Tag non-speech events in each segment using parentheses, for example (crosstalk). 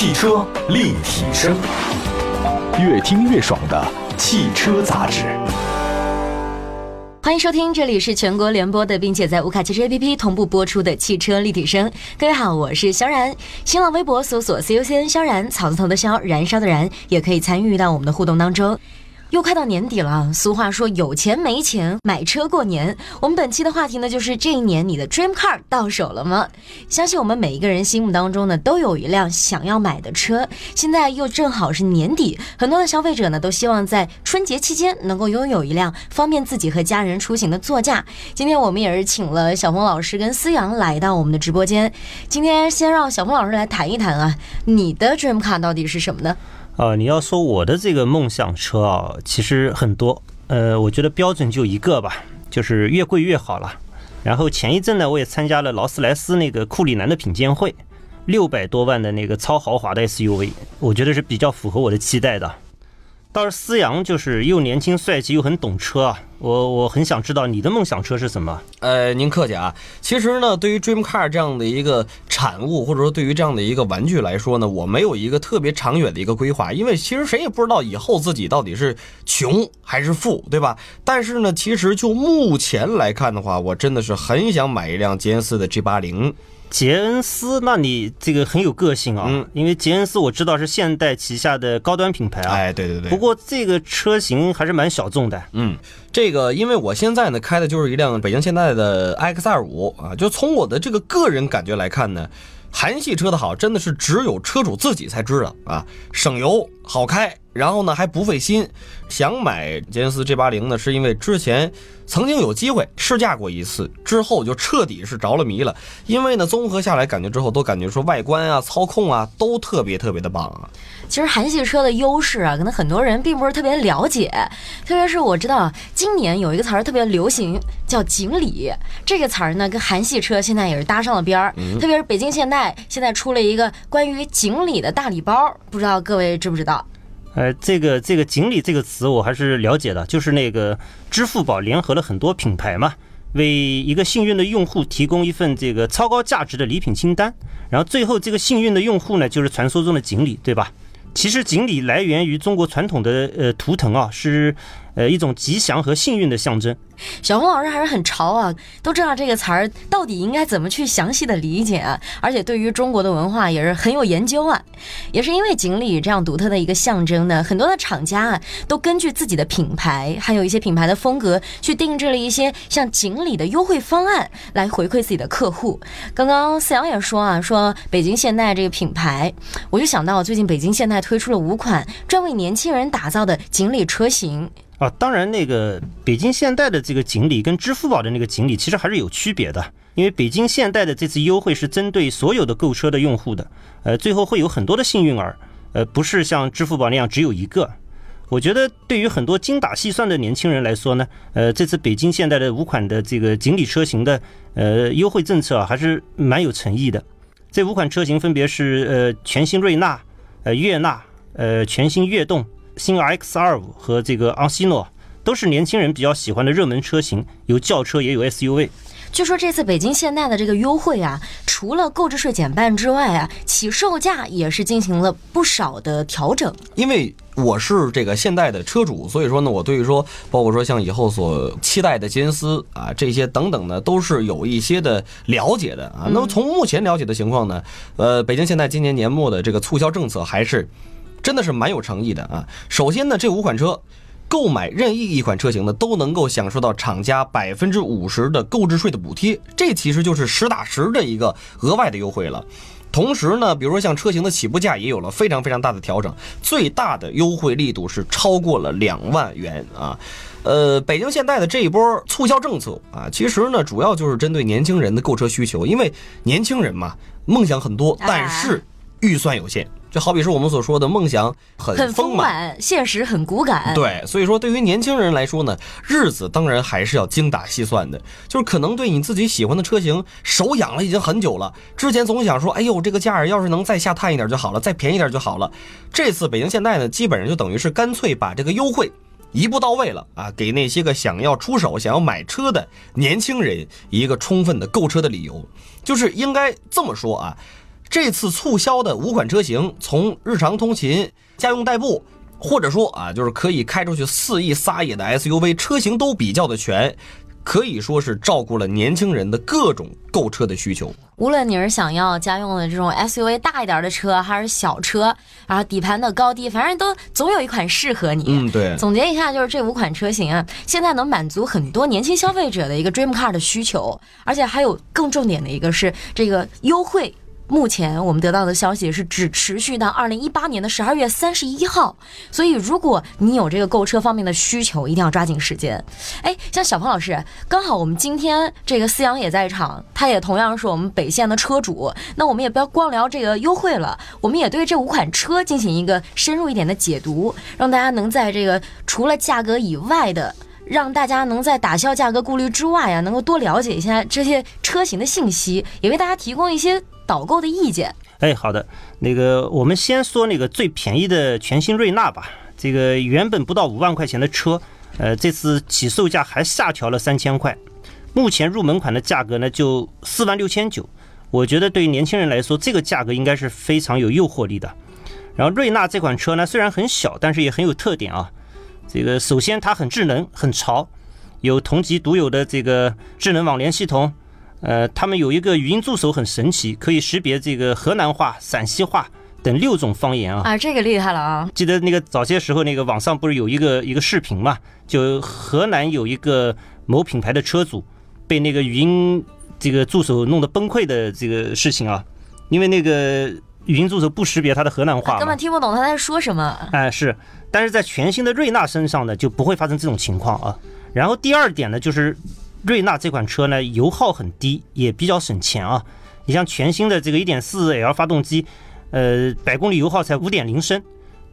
汽车立体声，越听越爽的汽车杂志。欢迎收听，这里是全国联播的，并且在无卡汽车 APP 同步播出的汽车立体声。各位好，我是肖然，新浪微博搜索 “CUCN 肖然”，草字头的肖，燃烧的燃，也可以参与到我们的互动当中。又快到年底了，俗话说有钱没钱买车过年。我们本期的话题呢，就是这一年你的 dream car 到手了吗？相信我们每一个人心目当中呢，都有一辆想要买的车。现在又正好是年底，很多的消费者呢，都希望在春节期间能够拥有一辆方便自己和家人出行的座驾。今天我们也是请了小峰老师跟思阳来到我们的直播间。今天先让小峰老师来谈一谈啊，你的 dream car 到底是什么呢？呃，你要说我的这个梦想车啊，其实很多。呃，我觉得标准就一个吧，就是越贵越好了。然后前一阵呢，我也参加了劳斯莱斯那个库里南的品鉴会，六百多万的那个超豪华的 SUV，我觉得是比较符合我的期待的。倒是思阳就是又年轻帅气又很懂车啊，我我很想知道你的梦想车是什么？呃，您客气啊。其实呢，对于 Dream Car 这样的一个产物，或者说对于这样的一个玩具来说呢，我没有一个特别长远的一个规划，因为其实谁也不知道以后自己到底是穷还是富，对吧？但是呢，其实就目前来看的话，我真的是很想买一辆捷恩斯的 G 八零。捷恩斯，那你这个很有个性啊，嗯，因为杰恩斯我知道是现代旗下的高端品牌啊，哎，对对对。不过这个车型还是蛮小众的，嗯，这个因为我现在呢开的就是一辆北京现代的 X 二五啊，就从我的这个个人感觉来看呢，韩系车的好真的是只有车主自己才知道啊，省油好开，然后呢还不费心。想买捷尼斯 G 八零呢，是因为之前曾经有机会试驾过一次，之后就彻底是着了迷了。因为呢，综合下来感觉之后，都感觉说外观啊、操控啊都特别特别的棒啊。其实韩系车的优势啊，可能很多人并不是特别了解，特别是我知道今年有一个词儿特别流行，叫“锦鲤”。这个词儿呢，跟韩系车现在也是搭上了边儿。特别是北京现代现在出了一个关于锦鲤的大礼包，不知道各位知不知道？呃，这个这个“锦鲤”这个词我还是了解的，就是那个支付宝联合了很多品牌嘛，为一个幸运的用户提供一份这个超高价值的礼品清单，然后最后这个幸运的用户呢，就是传说中的锦鲤，对吧？其实锦鲤来源于中国传统的呃图腾啊，是呃一种吉祥和幸运的象征。小红老师还是很潮啊，都知道这个词儿到底应该怎么去详细的理解啊，而且对于中国的文化也是很有研究啊。也是因为锦鲤这样独特的一个象征呢，很多的厂家啊都根据自己的品牌，还有一些品牌的风格，去定制了一些像锦鲤的优惠方案来回馈自己的客户。刚刚思阳也说啊，说北京现代这个品牌，我就想到最近北京现代推出了五款专为年轻人打造的锦鲤车型。啊，当然，那个北京现代的这个锦鲤跟支付宝的那个锦鲤其实还是有区别的，因为北京现代的这次优惠是针对所有的购车的用户的，呃，最后会有很多的幸运儿，呃，不是像支付宝那样只有一个。我觉得对于很多精打细算的年轻人来说呢，呃，这次北京现代的五款的这个锦鲤车型的呃优惠政策啊，还是蛮有诚意的。这五款车型分别是呃全新瑞纳、呃悦纳、呃全新悦动。新 X 二五和这个昂希诺都是年轻人比较喜欢的热门车型，有轿车也有 SUV。据说这次北京现代的这个优惠啊，除了购置税减半之外啊，起售价也是进行了不少的调整。因为我是这个现代的车主，所以说呢，我对于说，包括说像以后所期待的捷恩斯啊这些等等呢，都是有一些的了解的啊。那么从目前了解的情况呢，呃，北京现代今年年末的这个促销政策还是。真的是蛮有诚意的啊！首先呢，这五款车，购买任意一款车型呢，都能够享受到厂家百分之五十的购置税的补贴，这其实就是实打实的一个额外的优惠了。同时呢，比如说像车型的起步价也有了非常非常大的调整，最大的优惠力度是超过了两万元啊！呃，北京现代的这一波促销政策啊，其实呢，主要就是针对年轻人的购车需求，因为年轻人嘛，梦想很多，但是预算有限。就好比是我们所说的梦想很很丰满，现实很骨感。对，所以说对于年轻人来说呢，日子当然还是要精打细算的。就是可能对你自己喜欢的车型手痒了已经很久了，之前总想说，哎呦，这个价儿要是能再下探一点就好了，再便宜点就好了。这次北京现代呢，基本上就等于是干脆把这个优惠一步到位了啊，给那些个想要出手、想要买车的年轻人一个充分的购车的理由。就是应该这么说啊。这次促销的五款车型，从日常通勤、家用代步，或者说啊，就是可以开出去肆意撒野的 SUV 车型都比较的全，可以说是照顾了年轻人的各种购车的需求。无论你是想要家用的这种 SUV 大一点的车，还是小车，然后底盘的高低，反正都总有一款适合你。嗯，对。总结一下，就是这五款车型啊，现在能满足很多年轻消费者的一个 dream car 的需求，而且还有更重点的一个是这个优惠。目前我们得到的消息是只持续到二零一八年的十二月三十一号，所以如果你有这个购车方面的需求，一定要抓紧时间。哎，像小鹏老师，刚好我们今天这个思阳也在场，他也同样是我们北线的车主，那我们也不要光聊这个优惠了，我们也对这五款车进行一个深入一点的解读，让大家能在这个除了价格以外的。让大家能在打消价格顾虑之外呀，能够多了解一下这些车型的信息，也为大家提供一些导购的意见。哎，好的，那个我们先说那个最便宜的全新瑞纳吧。这个原本不到五万块钱的车，呃，这次起售价还下调了三千块。目前入门款的价格呢就四万六千九，我觉得对于年轻人来说，这个价格应该是非常有诱惑力的。然后瑞纳这款车呢，虽然很小，但是也很有特点啊。这个首先它很智能、很潮，有同级独有的这个智能网联系统。呃，他们有一个语音助手很神奇，可以识别这个河南话、陕西话等六种方言啊！啊，这个厉害了啊！记得那个早些时候，那个网上不是有一个一个视频嘛？就河南有一个某品牌的车主被那个语音这个助手弄得崩溃的这个事情啊，因为那个语音助手不识别他的河南话，根本听不懂他在说什么。哎，是。但是在全新的瑞纳身上呢，就不会发生这种情况啊。然后第二点呢，就是瑞纳这款车呢，油耗很低，也比较省钱啊。你像全新的这个 1.4L 发动机，呃，百公里油耗才5.0升，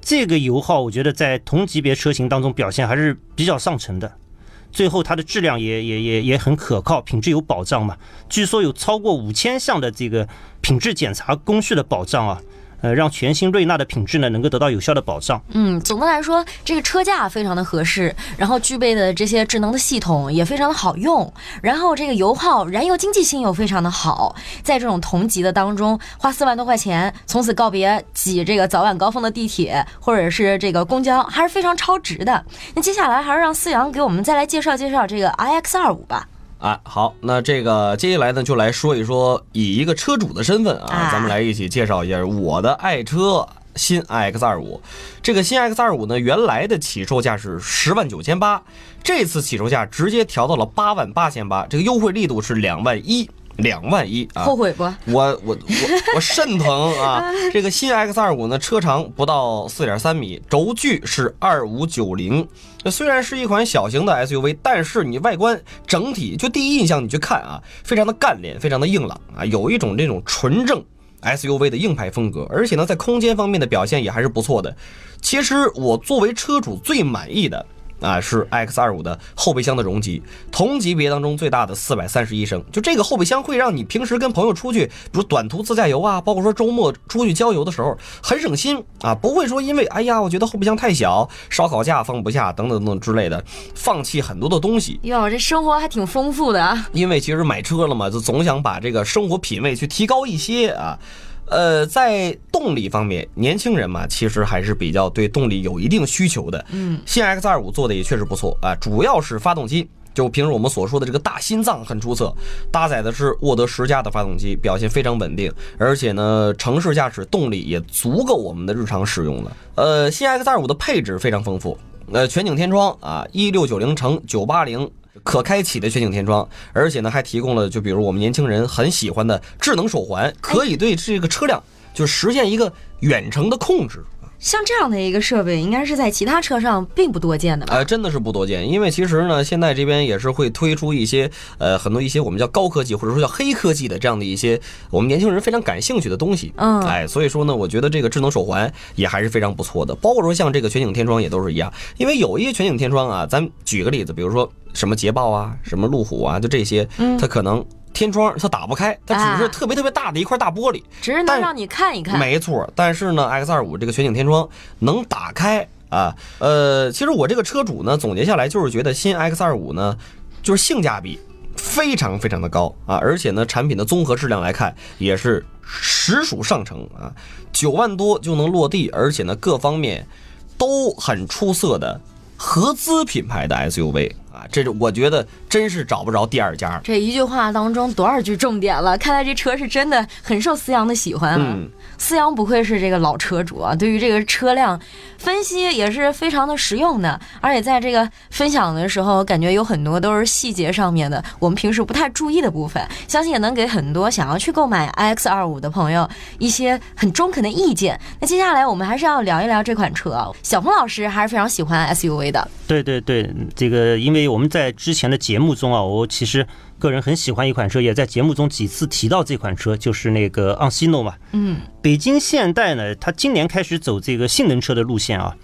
这个油耗我觉得在同级别车型当中表现还是比较上乘的。最后它的质量也也也也很可靠，品质有保障嘛。据说有超过五千项的这个品质检查工序的保障啊。呃，让全新瑞纳的品质呢能够得到有效的保障。嗯，总的来说，这个车价非常的合适，然后具备的这些智能的系统也非常的好用，然后这个油耗、燃油经济性又非常的好，在这种同级的当中，花四万多块钱，从此告别挤这个早晚高峰的地铁或者是这个公交，还是非常超值的。那接下来还是让思阳给我们再来介绍介绍这个 iX 二五吧。啊，好，那这个接下来呢，就来说一说，以一个车主的身份啊，咱们来一起介绍一下我的爱车新 iX 二五。这个新 X 二五呢，原来的起售价是十万九千八，这次起售价直接调到了八万八千八，这个优惠力度是两万一。两万一啊！后悔不？我我我我肾疼啊！(laughs) 这个新 X 二五呢，车长不到四点三米，轴距是二五九零。虽然是一款小型的 SUV，但是你外观整体就第一印象你去看啊，非常的干练，非常的硬朗啊，有一种这种纯正 SUV 的硬派风格。而且呢，在空间方面的表现也还是不错的。其实我作为车主最满意的。啊，是 X 二五的后备箱的容积，同级别当中最大的四百三十一升。就这个后备箱会让你平时跟朋友出去，比如短途自驾游啊，包括说周末出去郊游的时候，很省心啊，不会说因为哎呀，我觉得后备箱太小，烧烤架放不下等等等之类的，放弃很多的东西。哟，这生活还挺丰富的啊。因为其实买车了嘛，就总想把这个生活品味去提高一些啊。呃，在动力方面，年轻人嘛，其实还是比较对动力有一定需求的。嗯，新 X 二五做的也确实不错啊，主要是发动机，就平时我们所说的这个大心脏很出色，搭载的是沃德十佳的发动机，表现非常稳定，而且呢，城市驾驶动力也足够我们的日常使用了。呃，新 X 二五的配置非常丰富，呃，全景天窗啊，一六九零乘九八零。可开启的全景天窗，而且呢还提供了就比如我们年轻人很喜欢的智能手环，可以对这个车辆就实现一个远程的控制。像这样的一个设备，应该是在其他车上并不多见的吧？呃，真的是不多见，因为其实呢，现在这边也是会推出一些呃很多一些我们叫高科技或者说叫黑科技的这样的一些我们年轻人非常感兴趣的东西。嗯，哎，所以说呢，我觉得这个智能手环也还是非常不错的，包括说像这个全景天窗也都是一样，因为有一些全景天窗啊，咱举个例子，比如说什么捷豹啊，什么路虎啊，就这些，它可能。天窗它打不开，它只是特别特别大的一块大玻璃，只是能让你看一看。没错，但是呢，X 二五这个全景天窗能打开啊。呃，其实我这个车主呢，总结下来就是觉得新 X 二五呢，就是性价比。非常非常的高啊，而且呢，产品的综合质量来看也是实属上乘啊，九万多就能落地，而且呢，各方面都很出色的合资品牌的 SUV 啊，这是我觉得真是找不着第二家。这一句话当中多少句重点了？看来这车是真的很受思阳的喜欢啊。嗯思阳不愧是这个老车主啊，对于这个车辆分析也是非常的实用的，而且在这个分享的时候，感觉有很多都是细节上面的，我们平时不太注意的部分，相信也能给很多想要去购买 iX 二五的朋友一些很中肯的意见。那接下来我们还是要聊一聊这款车啊，小鹏老师还是非常喜欢 SUV 的，对对对，这个因为我们在之前的节目中啊，我其实个人很喜欢一款车，也在节目中几次提到这款车，就是那个昂希诺嘛。嗯，北京现代呢，它今年开始走这个性能车的路线啊，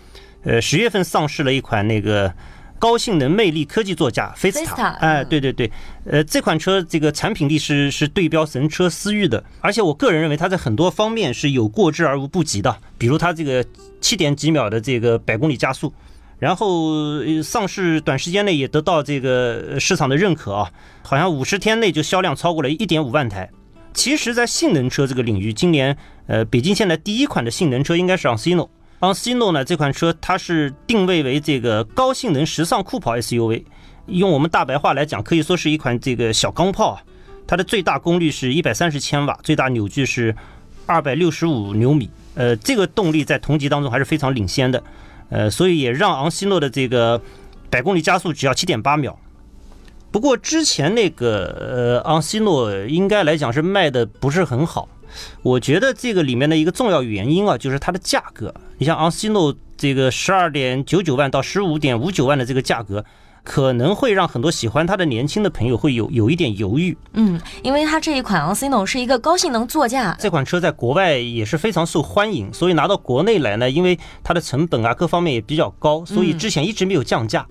呃，十月份上市了一款那个高性能魅力科技座驾菲斯塔哎，嗯对对对，呃，这款车这个产品力是是对标神车思域的，而且我个人认为它在很多方面是有过之而无不及的，比如它这个七点几秒的这个百公里加速。然后呃上市短时间内也得到这个市场的认可啊，好像五十天内就销量超过了一点五万台。其实，在性能车这个领域，今年呃北京现代第一款的性能车应该是昂希诺。昂希诺呢这款车它是定位为这个高性能时尚酷跑 SUV，用我们大白话来讲，可以说是一款这个小钢炮啊。它的最大功率是一百三十千瓦，最大扭矩是二百六十五牛米。呃，这个动力在同级当中还是非常领先的。呃，所以也让昂西诺的这个百公里加速只要七点八秒。不过之前那个呃昂西诺应该来讲是卖的不是很好，我觉得这个里面的一个重要原因啊，就是它的价格。你像昂西诺这个十二点九九万到十五点五九万的这个价格，可能会让很多喜欢它的年轻的朋友会有有一点犹豫。嗯，因为它这一款昂希诺是一个高性能座驾，这款车在国外也是非常受欢迎，所以拿到国内来呢，因为它的成本啊各方面也比较高，所以之前一直没有降价。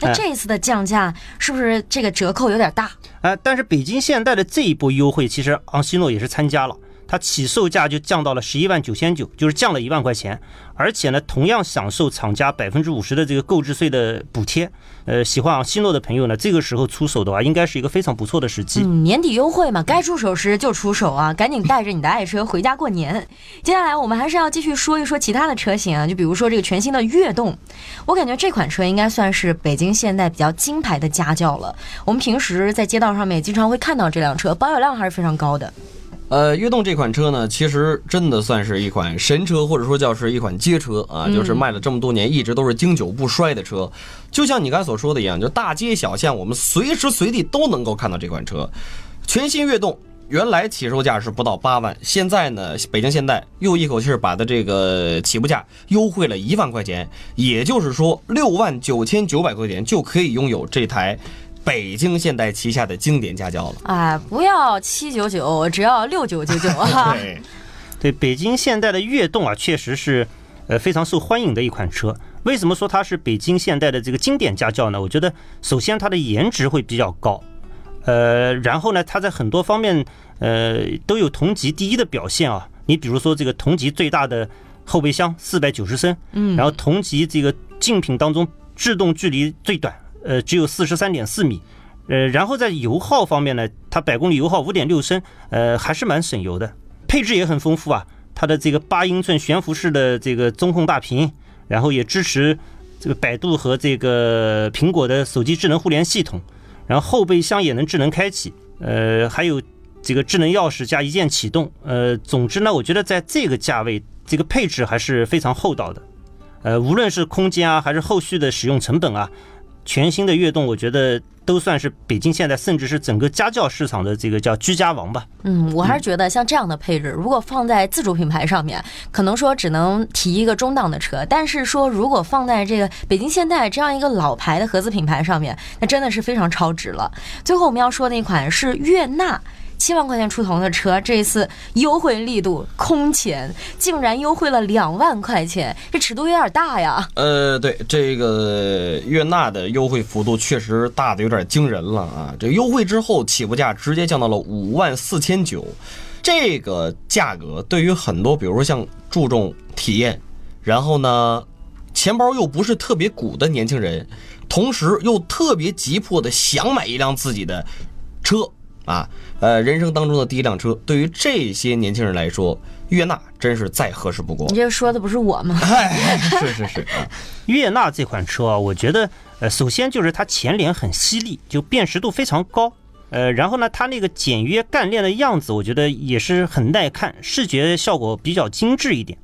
那这一次的降价是不是这个折扣有点大？哎、但是北京现代的这一波优惠，其实昂希诺也是参加了，它起售价就降到了十一万九千九，就是降了一万块钱，而且呢，同样享受厂家百分之五十的这个购置税的补贴。呃，喜欢昂希诺的朋友呢，这个时候出手的话，应该是一个非常不错的时机。嗯，年底优惠嘛，该出手时就出手啊，赶紧带着你的爱车回家过年。(laughs) 接下来我们还是要继续说一说其他的车型啊，就比如说这个全新的悦动，我感觉这款车应该算是北京现代比较金牌的家轿了。我们平时在街道上面也经常会看到这辆车，保有量还是非常高的。呃，悦动这款车呢，其实真的算是一款神车，或者说叫是一款街车啊，就是卖了这么多年，一直都是经久不衰的车。就像你刚才所说的一样，就大街小巷，我们随时随地都能够看到这款车。全新悦动原来起售价是不到八万，现在呢，北京现代又一口气儿把它这个起步价优惠了一万块钱，也就是说六万九千九百块钱就可以拥有这台北京现代旗下的经典家轿了。哎，不要七九九，只要六九九九啊！(laughs) 对。对，北京现代的悦动啊，确实是呃非常受欢迎的一款车。为什么说它是北京现代的这个经典家轿呢？我觉得首先它的颜值会比较高，呃，然后呢，它在很多方面呃都有同级第一的表现啊。你比如说这个同级最大的后备箱四百九十升，嗯然后同级这个竞品当中制动距离最短，呃，只有四十三点四米。呃，然后在油耗方面呢，它百公里油耗五点六升，呃，还是蛮省油的。配置也很丰富啊，它的这个八英寸悬浮式的这个中控大屏，然后也支持这个百度和这个苹果的手机智能互联系统，然后后备箱也能智能开启，呃，还有这个智能钥匙加一键启动，呃，总之呢，我觉得在这个价位，这个配置还是非常厚道的，呃，无论是空间啊，还是后续的使用成本啊，全新的悦动，我觉得都算是北京现代，甚至是整个家教市场的这个叫居家王吧。嗯，我还是觉得像这样的配置，如果放在自主品牌上面，可能说只能提一个中档的车，但是说如果放在这个北京现代这样一个老牌的合资品牌上面，那真的是非常超值了。最后我们要说的一款是悦纳。七万块钱出头的车，这一次优惠力度空前，竟然优惠了两万块钱，这尺度有点大呀。呃，对这个悦纳的优惠幅度确实大的有点惊人了啊！这优惠之后，起步价直接降到了五万四千九，这个价格对于很多，比如说像注重体验，然后呢，钱包又不是特别鼓的年轻人，同时又特别急迫的想买一辆自己的车啊，呃，人生当中的第一辆车，对于这些年轻人来说，悦纳真是再合适不过你。这说的不是我吗？(laughs) 哎，是是是啊，(laughs) 悦纳这款车啊，我觉得呃，首先就是它前脸很犀利，就辨识度非常高。呃，然后呢，它那个简约干练的样子，我觉得也是很耐看，视觉效果比较精致一点。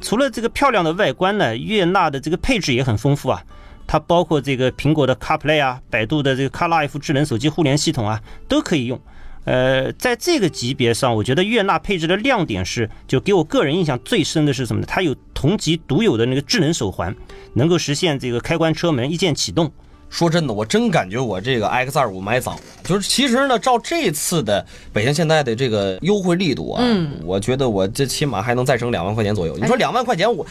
除了这个漂亮的外观呢，悦纳的这个配置也很丰富啊。它包括这个苹果的 CarPlay 啊，百度的这个 CarLife 智能手机互联系统啊，都可以用。呃，在这个级别上，我觉得悦纳配置的亮点是，就给我个人印象最深的是什么呢？它有同级独有的那个智能手环，能够实现这个开关车门一键启动。说真的，我真感觉我这个 X 二五买早，就是其实呢，照这次的北京现代的这个优惠力度啊，嗯我觉得我这起码还能再省两万块钱左右。你说两万块钱我，我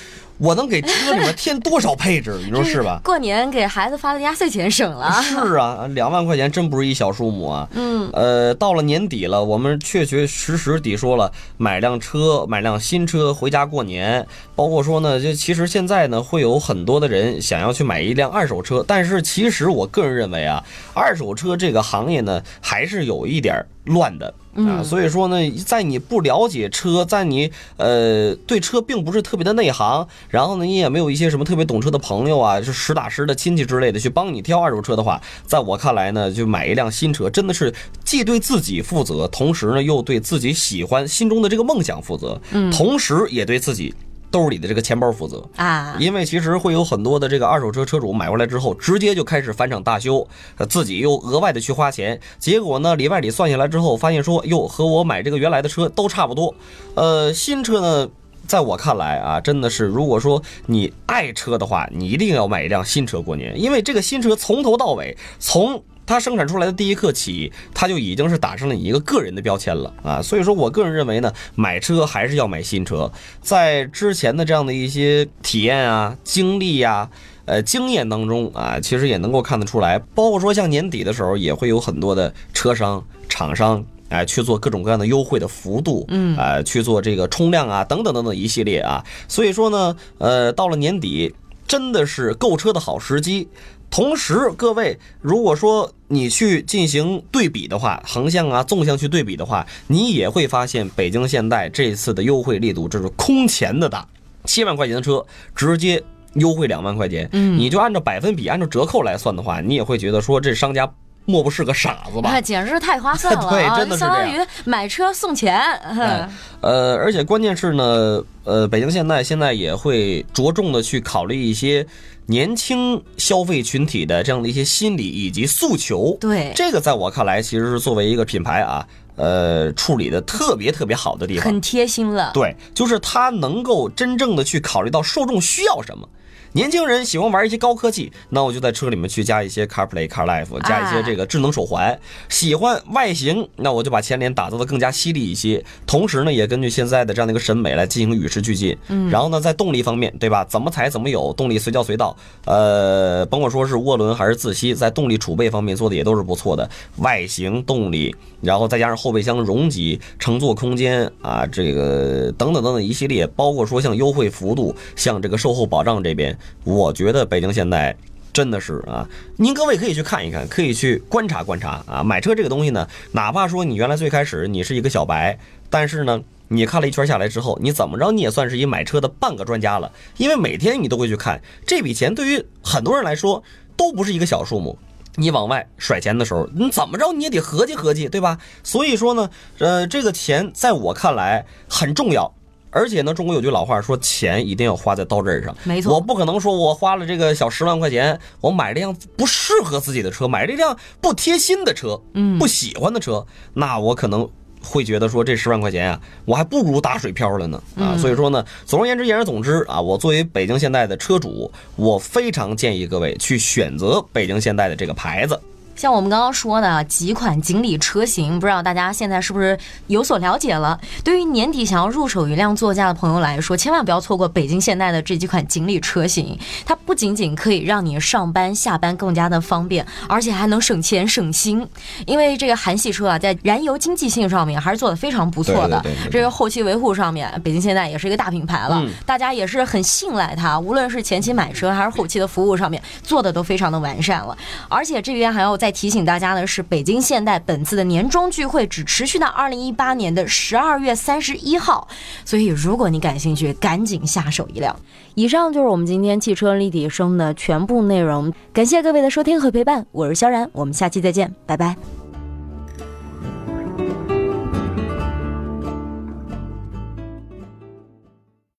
能给车里面添多少配置？你说是吧？过年给孩子发的压岁钱省了。是啊，两万块钱真不是一小数目啊。嗯，呃，到了年底了，我们确确实实地说了，买辆车，买辆新车回家过年。包括说呢，就其实现在呢，会有很多的人想要去买一辆二手车，但是其实我个人认为啊，二手车这个行业呢，还是有一点儿乱的。啊，所以说呢，在你不了解车，在你呃对车并不是特别的内行，然后呢，你也没有一些什么特别懂车的朋友啊，就实打实的亲戚之类的去帮你挑二手车的话，在我看来呢，就买一辆新车真的是既对自己负责，同时呢又对自己喜欢心中的这个梦想负责，同时也对自己兜里的这个钱包负责。啊，因为其实会有很多的这个二手车车主买回来之后，直接就开始返厂大修，呃自己又额外的去花钱，结果呢里外里算下来之后，发现说，哟，和我买这个原来的车都差不多。呃，新车呢，在我看来啊，真的是，如果说你爱车的话，你一定要买一辆新车过年，因为这个新车从头到尾，从它生产出来的第一刻起，它就已经是打上了你一个个人的标签了啊。所以说我个人认为呢，买车还是要买新车。在之前的这样的一些体验啊、经历呀、呃经验当中啊，其实也能够看得出来，包括说像年底的时候，也会有很多的车商、厂商。哎，去做各种各样的优惠的幅度，嗯，呃，去做这个冲量啊，等等等等一系列啊，所以说呢，呃，到了年底，真的是购车的好时机。同时，各位，如果说你去进行对比的话，横向啊、纵向去对比的话，你也会发现北京现代这次的优惠力度，这是空前的大，七万块钱的车直接优惠两万块钱，嗯，你就按照百分比、按照折扣来算的话，你也会觉得说这商家莫不是个傻子吧那？简直是太划算了 (laughs) 对啊！真的是相当于买车送钱。哎呃，而且关键是呢，呃，北京现代现在也会着重的去考虑一些年轻消费群体的这样的一些心理以及诉求。对这个在我看来，其实是作为一个品牌啊，呃，处理的特别特别好的地方。很贴心了。对，就是他能够真正的去考虑到受众需要什么。年轻人喜欢玩一些高科技，那我就在车里面去加一些 CarPlay、CarLife，加一些这个智能手环。喜欢外形，那我就把前脸打造的更加犀利一些，同时呢，也根据现在的这样的一个审美来进行与时俱进。嗯，然后呢，在动力方面，对吧？怎么踩怎么有，动力随叫随到。呃，甭管说是涡轮还是自吸，在动力储备方面做的也都是不错的。外形、动力，然后再加上后备箱容积、乘坐空间啊，这个等等等等一系列，包括说像优惠幅度，像这个售后保障这边，我觉得北京现代。真的是啊，您各位可以去看一看，可以去观察观察啊。买车这个东西呢，哪怕说你原来最开始你是一个小白，但是呢，你看了一圈下来之后，你怎么着你也算是一买车的半个专家了，因为每天你都会去看这笔钱，对于很多人来说都不是一个小数目。你往外甩钱的时候，你怎么着你也得合计合计，对吧？所以说呢，呃，这个钱在我看来很重要。而且呢，中国有句老话说，钱一定要花在刀刃上。没错我不可能说我花了这个小十万块钱，我买了辆不适合自己的车，买了一辆不贴心的车，嗯，不喜欢的车，那我可能会觉得说这十万块钱啊，我还不如打水漂了呢啊。所以说呢，总而言之，言而总之啊，我作为北京现代的车主，我非常建议各位去选择北京现代的这个牌子。像我们刚刚说的几款锦鲤车型，不知道大家现在是不是有所了解了？对于年底想要入手一辆座驾的朋友来说，千万不要错过北京现代的这几款锦鲤车型。它不仅仅可以让你上班下班更加的方便，而且还能省钱省心。因为这个韩系车啊，在燃油经济性上面还是做的非常不错的对对对对。这个后期维护上面，北京现代也是一个大品牌了，嗯大家也是很信赖它，无论是前期买车还是后期的服务上面做的都非常的完善了。而且这边还要再提醒大家的是，北京现代本次的年终聚会只持续到二零一八年的十二月三十一号，所以如果你感兴趣，赶紧下手一辆。以上就是我们今天汽车立体声的全部内容，感谢各位的收听和陪伴，我是萧然，我们下期再见，拜拜。